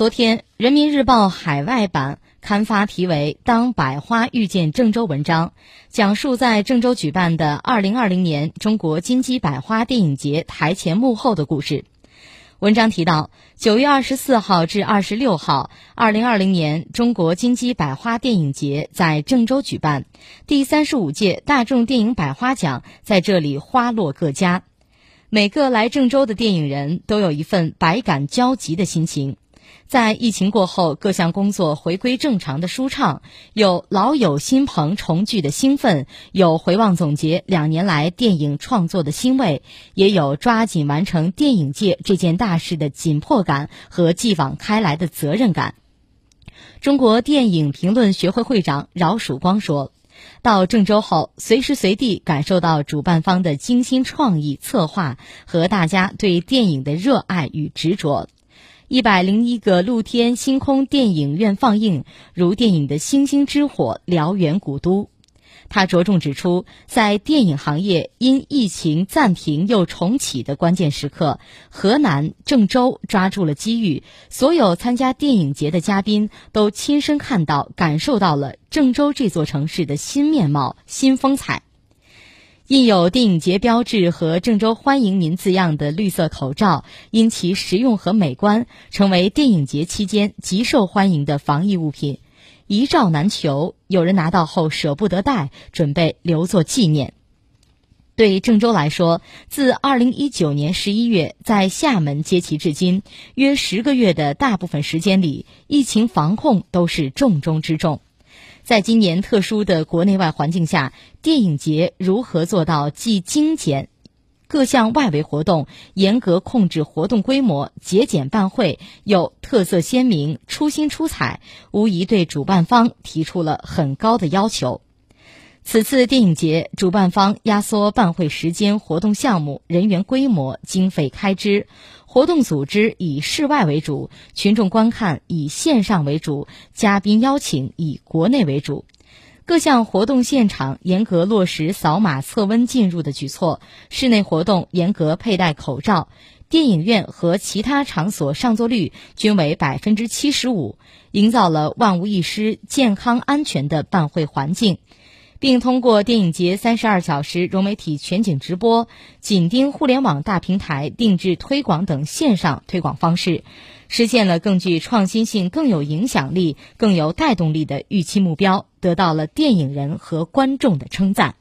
昨天，《人民日报》海外版刊发题为《当百花遇见郑州》文章，讲述在郑州举办的2020年中国金鸡百花电影节台前幕后的故事。文章提到，9月24号至26号，2020年中国金鸡百花电影节在郑州举办，第三十五届大众电影百花奖在这里花落各家。每个来郑州的电影人都有一份百感交集的心情。在疫情过后，各项工作回归正常的舒畅，有老友新朋重聚的兴奋，有回望总结两年来电影创作的欣慰，也有抓紧完成电影界这件大事的紧迫感和继往开来的责任感。中国电影评论学会会长饶曙光说：“到郑州后，随时随地感受到主办方的精心创意策划和大家对电影的热爱与执着。”一百零一个露天星空电影院放映，如电影的星星之火燎原古都。他着重指出，在电影行业因疫情暂停又重启的关键时刻，河南郑州抓住了机遇。所有参加电影节的嘉宾都亲身看到、感受到了郑州这座城市的新面貌、新风采。印有电影节标志和“郑州欢迎您”字样的绿色口罩，因其实用和美观，成为电影节期间极受欢迎的防疫物品，一罩难求。有人拿到后舍不得戴，准备留作纪念。对郑州来说，自2019年11月在厦门接旗至今，约十个月的大部分时间里，疫情防控都是重中之重。在今年特殊的国内外环境下，电影节如何做到既精简各项外围活动，严格控制活动规模，节俭办会，又特色鲜明、出新出彩，无疑对主办方提出了很高的要求。此次电影节，主办方压缩办会时间、活动项目、人员规模、经费开支，活动组织以室外为主，群众观看以线上为主，嘉宾邀请以国内为主。各项活动现场严格落实扫码测温进入的举措，室内活动严格佩戴口罩，电影院和其他场所上座率均为百分之七十五，营造了万无一失、健康安全的办会环境。并通过电影节三十二小时融媒体全景直播、紧盯互联网大平台定制推广等线上推广方式，实现了更具创新性、更有影响力、更有带动力的预期目标，得到了电影人和观众的称赞。